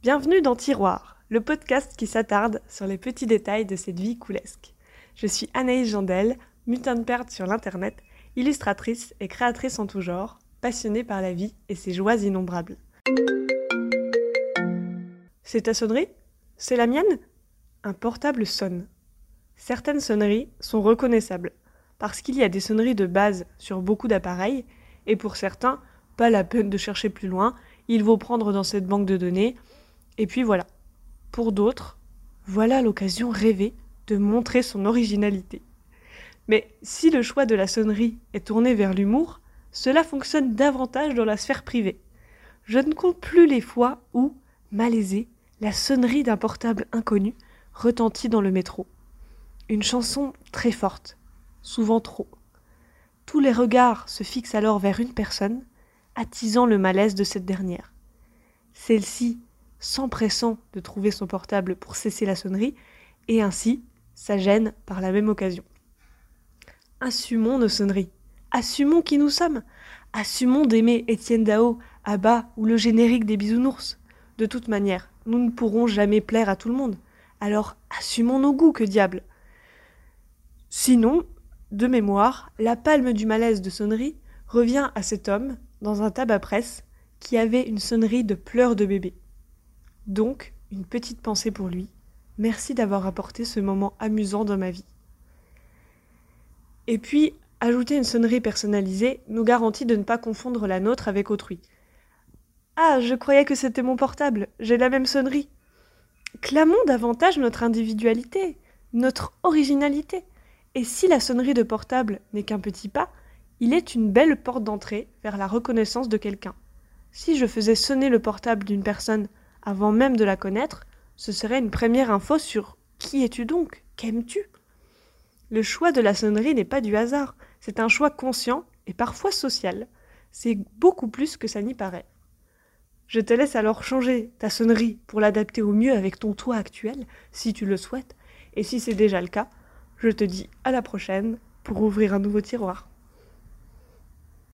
Bienvenue dans Tiroir, le podcast qui s'attarde sur les petits détails de cette vie coulesque. Je suis Anaïs Jandel, mutin perte sur l'internet, illustratrice et créatrice en tout genre, passionnée par la vie et ses joies innombrables. C'est ta sonnerie? C'est la mienne? Un portable sonne. Certaines sonneries sont reconnaissables, parce qu'il y a des sonneries de base sur beaucoup d'appareils, et pour certains, pas la peine de chercher plus loin, il vaut prendre dans cette banque de données, et puis voilà. Pour d'autres, voilà l'occasion rêvée de montrer son originalité. Mais si le choix de la sonnerie est tourné vers l'humour, cela fonctionne davantage dans la sphère privée. Je ne compte plus les fois où, malaisé, la sonnerie d'un portable inconnu retentit dans le métro. Une chanson très forte, souvent trop. Tous les regards se fixent alors vers une personne, attisant le malaise de cette dernière. Celle-ci s'empressant de trouver son portable pour cesser la sonnerie, et ainsi sa gêne par la même occasion. Assumons nos sonneries, assumons qui nous sommes, assumons d'aimer Étienne Dao, Abba ou le générique des bisounours. De toute manière, nous ne pourrons jamais plaire à tout le monde, alors assumons nos goûts, que diable. Sinon, de mémoire, la palme du malaise de sonnerie revient à cet homme, dans un tabac presse, qui avait une sonnerie de pleurs de bébé. Donc, une petite pensée pour lui. Merci d'avoir apporté ce moment amusant dans ma vie. Et puis, ajouter une sonnerie personnalisée nous garantit de ne pas confondre la nôtre avec autrui. Ah, je croyais que c'était mon portable, j'ai la même sonnerie. Clamons davantage notre individualité, notre originalité. Et si la sonnerie de portable n'est qu'un petit pas, il est une belle porte d'entrée vers la reconnaissance de quelqu'un. Si je faisais sonner le portable d'une personne avant même de la connaître, ce serait une première info sur qui es-tu donc? Qu'aimes-tu? Le choix de la sonnerie n'est pas du hasard, c'est un choix conscient et parfois social. C'est beaucoup plus que ça n'y paraît. Je te laisse alors changer ta sonnerie pour l'adapter au mieux avec ton toit actuel, si tu le souhaites, et si c'est déjà le cas, je te dis à la prochaine pour ouvrir un nouveau tiroir.